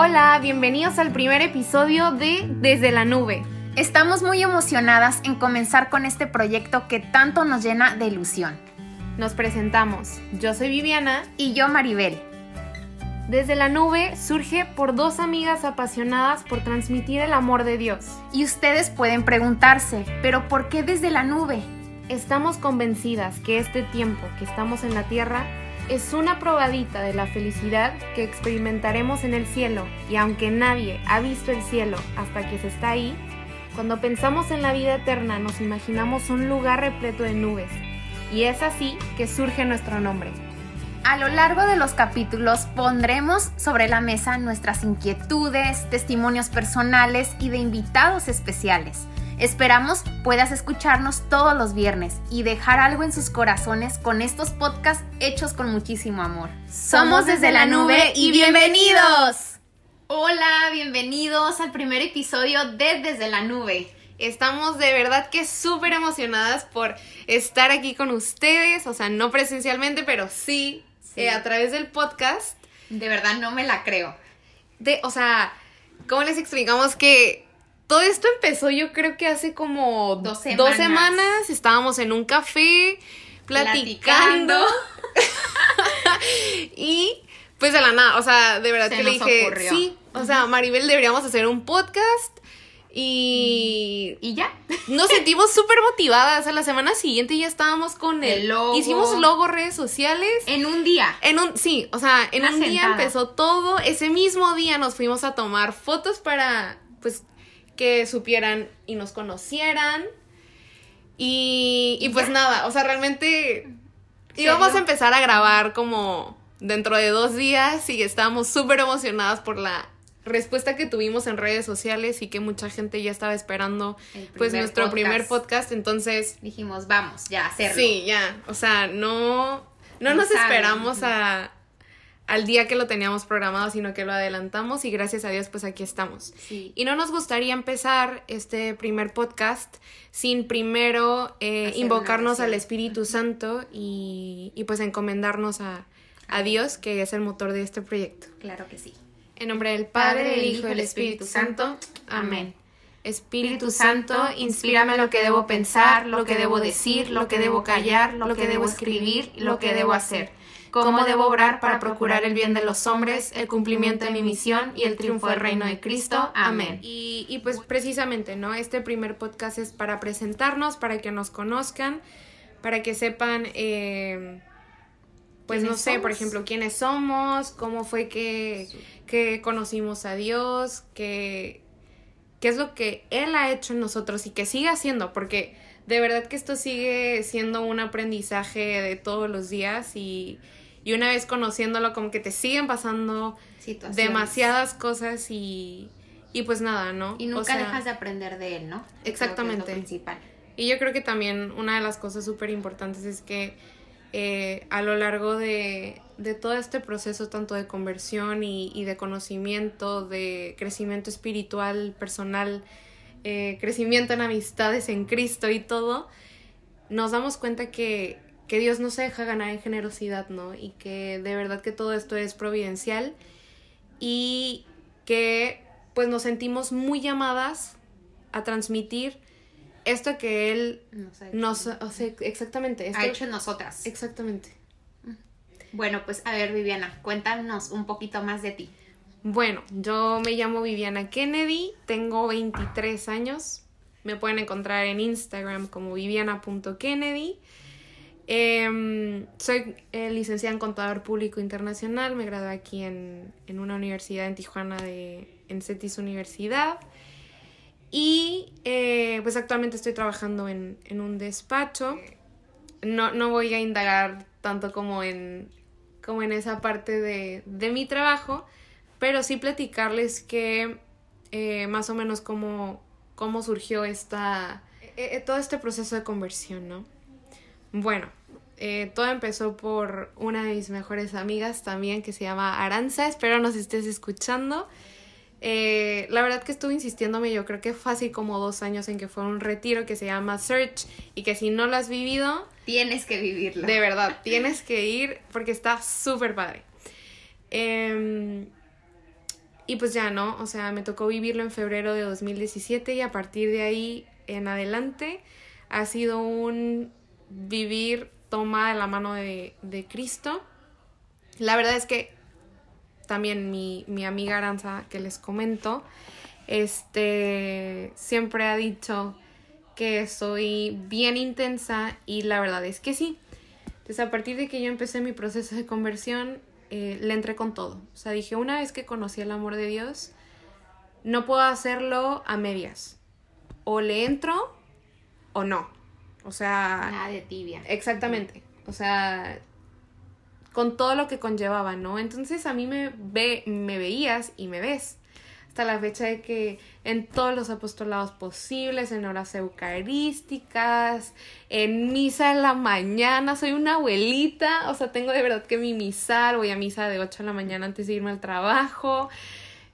Hola, bienvenidos al primer episodio de Desde la Nube. Estamos muy emocionadas en comenzar con este proyecto que tanto nos llena de ilusión. Nos presentamos. Yo soy Viviana Y yo, Maribel. Desde la Nube surge por dos amigas apasionadas por transmitir el amor de Dios. Y ustedes pueden preguntarse, ¿pero por qué desde la nube? Estamos convencidas que este tiempo que estamos en la tierra es una probadita de la felicidad que experimentaremos en el cielo y aunque nadie ha visto el cielo hasta que se está ahí, cuando pensamos en la vida eterna nos imaginamos un lugar repleto de nubes y es así que surge nuestro nombre. A lo largo de los capítulos pondremos sobre la mesa nuestras inquietudes, testimonios personales y de invitados especiales. Esperamos puedas escucharnos todos los viernes y dejar algo en sus corazones con estos podcasts hechos con muchísimo amor. Somos desde la nube y bienvenidos. Hola, bienvenidos al primer episodio de Desde la nube. Estamos de verdad que súper emocionadas por estar aquí con ustedes, o sea, no presencialmente, pero sí, Sí. eh, a través del podcast. De verdad no me la creo. De, o sea, ¿cómo les explicamos que todo esto empezó yo creo que hace como Dos dos semanas. estábamos en un café platicando, Platicando. y pues de la nada, o sea, de verdad Se que le dije, ocurrió. sí, o sea, Maribel deberíamos hacer un podcast y Y ya. nos sentimos súper motivadas. A la semana siguiente ya estábamos con el, El logo. Hicimos logo, redes sociales. En un día. En un, sí, o sea, en Una un día empezó todo. Ese mismo día nos fuimos a tomar fotos para, pues, que supieran y nos conocieran. Y, y pues nada, o sea, realmente íbamos a empezar a grabar como dentro de dos días y estábamos súper emocionadas por la respuesta que tuvimos en redes sociales y que mucha gente ya estaba esperando pues nuestro podcast. primer podcast. Entonces, Dijimos, vamos, ya, a hacerlo. Sí, ya. O sea, no, no, No nos saben. esperamos a, al día que lo teníamos programado, sino que lo adelantamos y gracias a Dios, pues aquí estamos. Sí. Y no nos gustaría empezar este primer podcast sin primero eh, invocarnos al. Espíritu Santo y, y pues encomendarnos a, a Dios, que es el motor de este proyecto. Claro que sí. En nombre del Padre, del Hijo y del Espíritu Santo. Amén. Espíritu Santo, inspírame lo que debo pensar, lo que debo decir, lo que debo callar, lo que debo escribir, lo que debo hacer. Cómo debo obrar para procurar el bien de los hombres, el cumplimiento de mi misión y el triunfo del reino de Cristo. Amén. Y, y pues precisamente, ¿no? Este primer podcast es para presentarnos, para que nos conozcan, para que sepan, eh, pues no ¿Quiénes sé, por ejemplo, quiénes somos, cómo fue que, que conocimos a Dios, que, qué es lo que Él ha hecho en nosotros y que sigue haciendo, porque de verdad que esto sigue siendo un aprendizaje de todos los días y, y una vez conociéndolo como que te siguen pasando demasiadas cosas y, y pues nada, ¿no? Y nunca O sea, dejas de aprender de él, ¿no? Yo creo que es lo Exactamente. principal. y yo creo que también una de las cosas súper importantes es que eh, a lo largo de, de todo este proceso, tanto de conversión y, y de conocimiento, de crecimiento espiritual, personal, eh, crecimiento en amistades en Cristo y todo, nos damos cuenta que, que Dios no se deja ganar en generosidad, ¿no? Y que de verdad que todo esto es providencial y que pues nos sentimos muy llamadas a transmitir esto que Él Nos ha hecho. nos... O sea, exactamente. Esto, ha hecho en nosotras. Exactamente. Bueno, pues a ver, Viviana, cuéntanos un poquito más de ti. Bueno, yo me llamo Viviana Kennedy, tengo 23 años. Me pueden encontrar en Instagram como viviana.kennedy. Em, soy eh, licenciada en Contador Público Internacional, me gradué aquí en, en una universidad en Tijuana, de, en CETIS Universidad. Y eh, pues actualmente estoy trabajando en, en un despacho. No, no voy a indagar tanto como en, como en esa parte de, de mi trabajo, pero sí platicarles que eh, más o menos cómo, cómo surgió esta, todo este proceso de conversión, ¿no? Bueno, eh, todo empezó por una de mis mejores amigas también que se llama Aranza, espero nos estés escuchando. Eh, la verdad que estuve insistiéndome, yo creo que fácil como dos años en que fue un retiro que se llama Search y que si no lo has vivido, Tienes que vivirlo. de verdad, tienes que ir porque está súper padre. Em, y pues ya, ¿no? O sea, me tocó vivirlo en febrero de 2017 y a partir de ahí en adelante ha sido un vivir toma de la mano de, de Cristo. La verdad es que también mi, mi amiga Aranza, que les comento, este, siempre ha dicho que soy bien intensa y la verdad es que sí. Entonces a partir de que yo empecé mi proceso de conversión, eh, le entré con todo. O sea, dije, una vez que conocí el amor de Dios, no puedo hacerlo a medias. O le entro o no. O sea... Nada de tibia. Exactamente. O sea, con todo lo que conllevaba, ¿no? Entonces a mí me, ve, me veías y me ves hasta la fecha de que en todos los apostolados posibles, en horas eucarísticas, en misa en la mañana, soy una abuelita, o sea, tengo de verdad que mi misal, voy a misa de 8 de la mañana antes de irme al trabajo,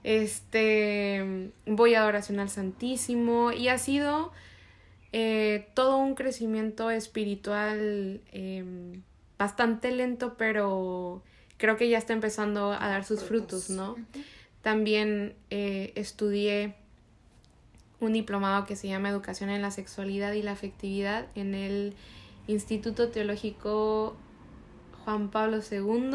este, voy a adoración al Santísimo y ha sido eh, todo un crecimiento espiritual em, bastante lento, pero creo que ya está empezando a dar sus frutos, ¿no? También eh, estudié un diplomado que se llama Educación en la Sexualidad y la Afectividad en el Instituto Teológico Juan Pablo II.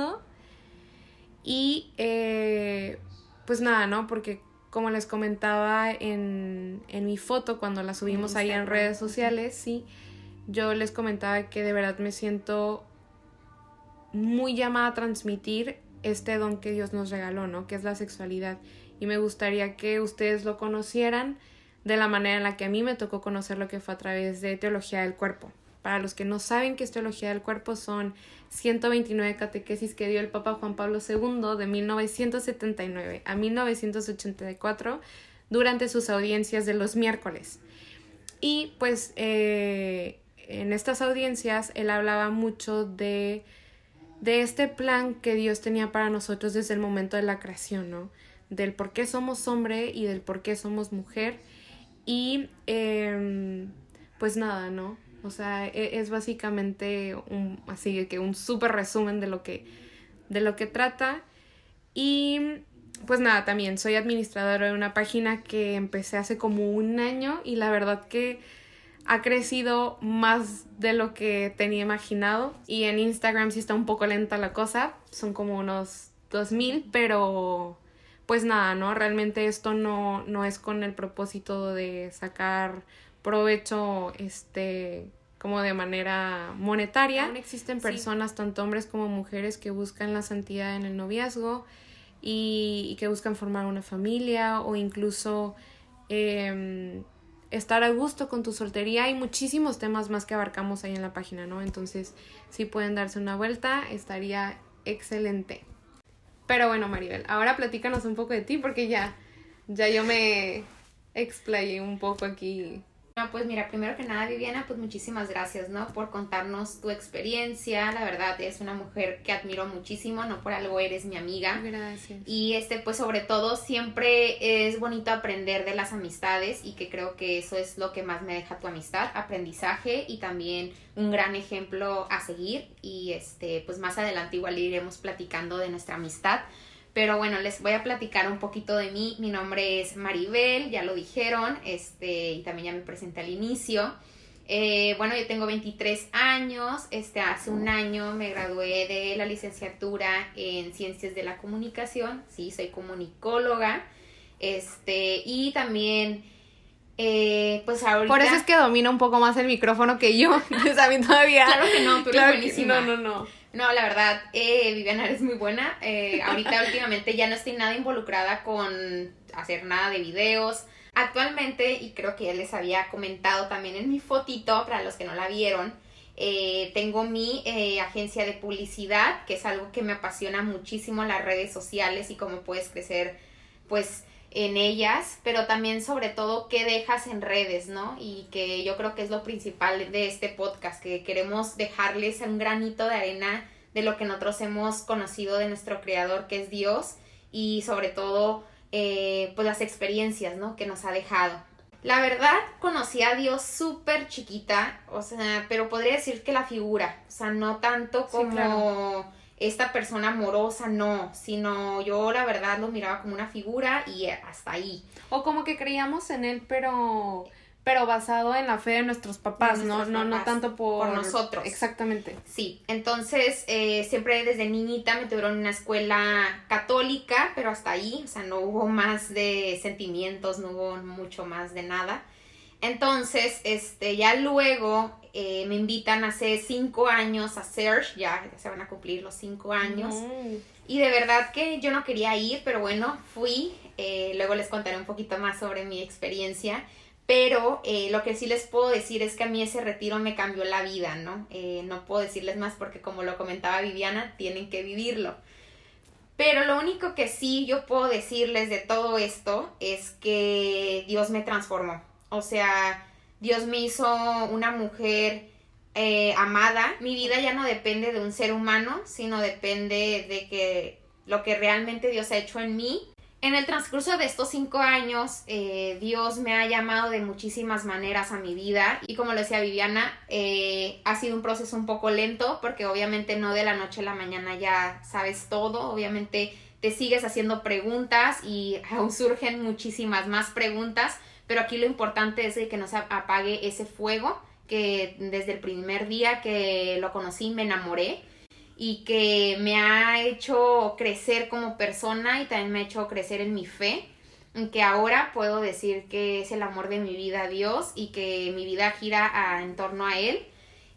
Y eh, pues nada, ¿no? Porque como les comentaba en, en mi foto cuando la subimos ahí en redes sociales, sí, yo les comentaba que de verdad me siento muy llamada a transmitir este don que Dios nos regaló, ¿no? Que es la sexualidad. Y me gustaría que ustedes lo conocieran de la manera en la que a mí me tocó conocer lo que fue a través de teología del cuerpo. Para los que no saben qué es teología del cuerpo, son 129 catequesis que dio el Papa Juan Pablo II de 1979 a 1984 durante sus audiencias de los miércoles. Y pues eh, en estas audiencias él hablaba mucho de de este plan que Dios tenía para nosotros desde el momento de la creación, ¿no? Del por qué somos hombre y del por qué somos mujer. Y em, pues nada, ¿no? O sea, e, es básicamente un, así que un súper resumen de lo que, de lo que trata. Y pues nada, también soy administradora de una página que empecé hace como un año y la verdad que ha crecido más de lo que tenía imaginado y en Instagram sí está un poco lenta la cosa, son como unos 2000, pero pues nada, ¿no? Realmente esto no, no es con el propósito de sacar provecho este como de manera monetaria. Aún existen personas, tanto hombres como mujeres, que buscan la santidad en el noviazgo y, que buscan formar una familia o incluso em, estar a gusto con tu soltería. Hay muchísimos temas más que abarcamos ahí en la página, ¿no? Entonces, si pueden darse una vuelta, estaría excelente. Pero bueno, Maribel, ahora platícanos un poco de ti porque ya, ya yo me explayé un poco aquí pues mira, primero que nada, Viviana, pues muchísimas gracias, ¿no? Por contarnos tu experiencia. La verdad, es una mujer que admiro muchísimo, no por algo eres mi amiga. Gracias. Y este, pues sobre todo, siempre es bonito aprender de las amistades y que creo que eso es lo que más me deja tu amistad, aprendizaje y también un gran ejemplo a seguir. Y este, pues más adelante igual iremos platicando de nuestra amistad. Pero bueno, les voy a platicar un poquito de mí. Mi nombre es Maribel, ya lo dijeron, este, y también ya me presenté al inicio. Eh, bueno, yo tengo 23 años, este, hace un año me gradué de la licenciatura en Ciencias de la Comunicación, sí, soy comunicóloga, este, y también, eh, pues ahorita... Por eso es que domina un poco más el micrófono que yo, a mí todavía... Claro que no, tú eres buenísima. no, no, no. No, la verdad, eh, Viviana eres muy buena. Eh, ahorita últimamente ya no estoy nada involucrada con hacer nada de videos. Actualmente, y creo que ya les había comentado también en mi fotito, para los que no la vieron, eh, tengo mi eh, agencia de publicidad, que es algo que me apasiona muchísimo, las redes sociales y cómo puedes crecer, pues, en ellas, pero también sobre todo qué dejas en redes, ¿no? Y que yo creo que es lo principal de este podcast, que queremos dejarles un granito de arena de lo que nosotros hemos conocido de nuestro creador, que es Dios, y sobre todo, eh, pues las experiencias, ¿no? Que nos ha dejado. La verdad, conocí a Dios súper chiquita, o sea, pero podría decir que la figura, o sea, no tanto como esta persona amorosa, no, sino yo la verdad lo miraba como una figura y hasta ahí. O como que creíamos en él, pero pero basado en la fe de nuestros papás, ¿no? No, no tanto por... por... nosotros. Exactamente. Sí, entonces eh, siempre desde niñita me tuvieron en una escuela católica, pero hasta ahí, o sea, no hubo más de sentimientos, no hubo mucho más de nada. Entonces, este, ya luego eh, me invitan hace cinco años a Search, ya, se van a cumplir los cinco años. Y de verdad que yo no quería ir, pero bueno, fui. Eh, luego les contaré un poquito más sobre mi experiencia. Pero eh, lo que sí les puedo decir es que a mí ese retiro me cambió la vida, ¿no? No puedo decirles más porque como lo comentaba Viviana, tienen que vivirlo. Pero lo único que sí yo puedo decirles de todo esto es que Dios me transformó. O sea, Dios me hizo una mujer eh, amada. Mi vida ya no depende de un ser humano, sino depende de que lo que realmente Dios ha hecho en mí. En el transcurso de estos cinco años, eh, Dios me ha llamado de muchísimas maneras a mi vida. Y como lo decía Viviana, eh, ha sido un proceso un poco lento porque obviamente no de la noche a la mañana ya sabes todo, obviamente te sigues haciendo preguntas y aún surgen muchísimas más preguntas, pero aquí lo importante es que no se apague ese fuego que desde el primer día que lo conocí me enamoré y que me ha hecho crecer como persona y también me ha hecho crecer en mi fe, que ahora puedo decir que es el amor de mi vida Dios y que mi vida gira en torno a Él.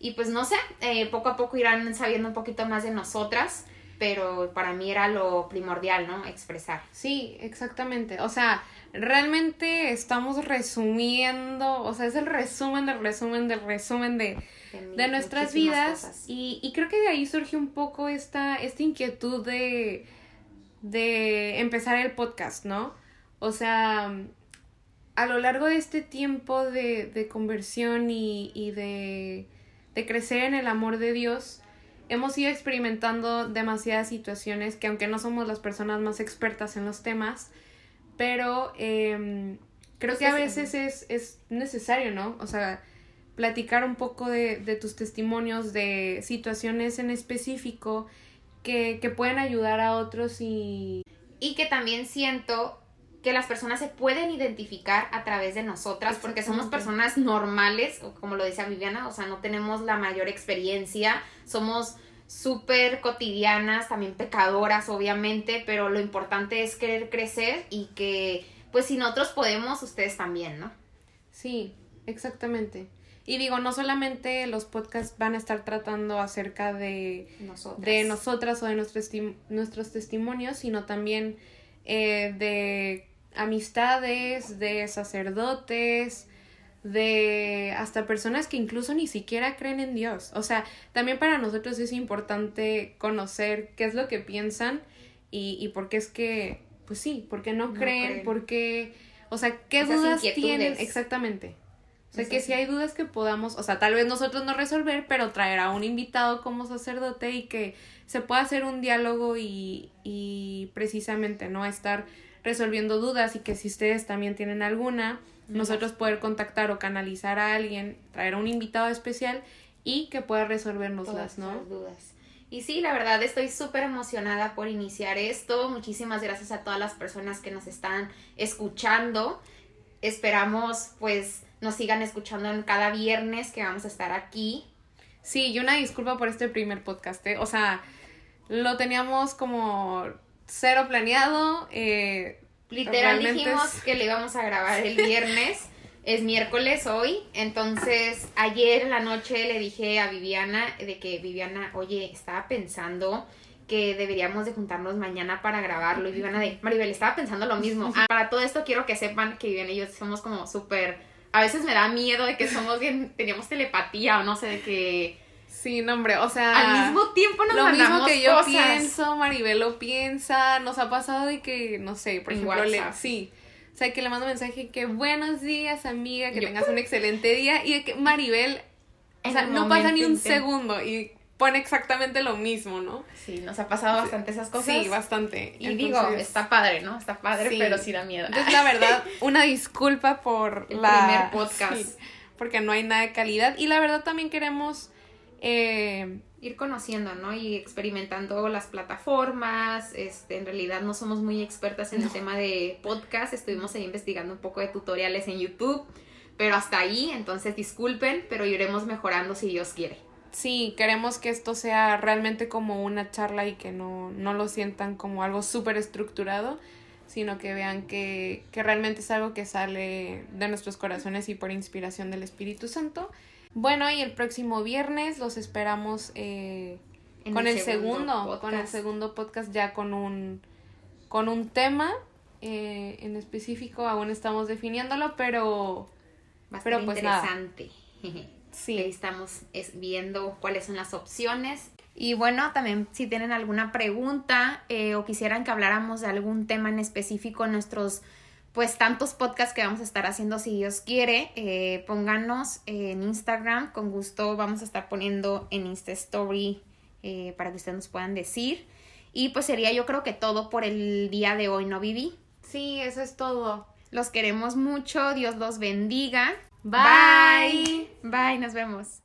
Y pues no sé, eh, poco a poco irán sabiendo un poquito más de nosotras, pero para mí era lo primordial, ¿no? Expresar. Sí, exactamente. O sea, realmente estamos resumiendo, o sea, es el resumen del resumen del resumen de de, nuestras vidas y, y, creo que de ahí surge un poco esta, esta inquietud de, de empezar el podcast, ¿no? O sea, a lo largo de este tiempo de, de conversión y, y de, de crecer en el amor de Dios, hemos ido experimentando demasiadas situaciones que aunque no somos las personas más expertas en los temas, pero eh, creo que a veces es, es necesario, ¿no? O sea, platicar un poco de, de tus testimonios, de situaciones en específico que, que pueden ayudar a otros y... Y que también siento que las personas se pueden identificar a través de nosotras porque somos personas normales, como lo decía Viviana, o sea, no tenemos la mayor experiencia, somos súper cotidianas, también pecadoras, obviamente, pero lo importante es querer crecer y que, pues si nosotros podemos, ustedes también, ¿no? Sí, exactamente. Y digo, no solamente los podcasts van a estar tratando acerca de nosotras, de nosotras o de nuestros, nuestros testimonios, sino también eh, de amistades, de sacerdotes, de hasta personas que incluso ni siquiera creen en Dios. O sea, también para nosotros es importante conocer qué es lo que piensan y, y por qué es que, pues sí, por qué no, creen, por qué, o sea, qué dudas tienen exactamente. O sea, que si hay dudas que podamos, o sea, tal vez nosotros no resolver, pero traer a un invitado como sacerdote y que se pueda hacer un diálogo y, y precisamente, ¿no? Estar resolviendo dudas y que si ustedes también tienen alguna, nosotros poder contactar o canalizar a alguien, traer a un invitado especial y que pueda resolvernos las, ¿no? dudas. Y sí, la verdad estoy súper emocionada por iniciar esto. Muchísimas gracias a todas las personas que nos están escuchando. Esperamos pues nos sigan escuchando en cada viernes que vamos a estar aquí. Sí, y una disculpa por este primer podcast, ¿eh? O sea, lo teníamos como cero planeado. Eh, Literal dijimos que le íbamos a grabar el viernes. es miércoles hoy, entonces ayer en la noche le dije a Viviana de que Viviana, oye, estaba pensando que deberíamos de juntarnos mañana para grabarlo y Viviana de Maribel estaba pensando lo mismo. Ah, para todo esto quiero que sepan que Viviana y yo somos como súper a veces me da miedo de que somos bien, teníamos telepatía o no sé, de que... Sí, no, hombre, o sea... Al mismo tiempo nos Lo mismo que yo pienso, Maribel lo piensa, nos ha pasado de que, no sé, por ejemplo, le, sí. O sea, que le mando mensaje que buenos días, amiga, que tengas un excelente día. Y que Maribel, o sea, no pasa ni un segundo. Y pone exactamente lo mismo, ¿no? Sí, nos ha pasado bastante esas cosas. Sí, bastante. Y digo, está padre, ¿no? Está padre, pero sí da miedo. Entonces, la verdad, una disculpa por El la... primer podcast. porque no hay nada de calidad. Y la verdad también queremos Eh, ir conociendo, ¿no? Y experimentando las plataformas. Este, en realidad no somos muy expertas en el tema de podcast. Estuvimos ahí investigando un poco de tutoriales en YouTube. Pero hasta ahí, entonces disculpen, pero iremos mejorando si Dios quiere. Sí, queremos que esto sea realmente como una charla y que no, no lo sientan como algo súper estructurado, sino que vean que, que realmente es algo que sale de nuestros corazones y por inspiración del Espíritu Santo. Bueno, y el próximo viernes los esperamos eh, con el, segundo, con el segundo podcast ya con un con un tema eh, en específico, aún estamos definiéndolo, pero Va a pero pues interesante. Sí. estamos viendo cuáles son las opciones. Y bueno, también si tienen alguna pregunta eh, o quisieran que habláramos de algún tema en específico en nuestros pues tantos podcasts que vamos a estar haciendo si Dios quiere, eh, pónganos en Instagram, con gusto vamos a estar poniendo en Insta Story eh, para que ustedes nos puedan decir. Y pues sería yo creo que todo por el día de hoy, ¿no, Vivi? Sí, eso es todo. Los queremos mucho, Dios los bendiga. Bye. Bye, nos vemos.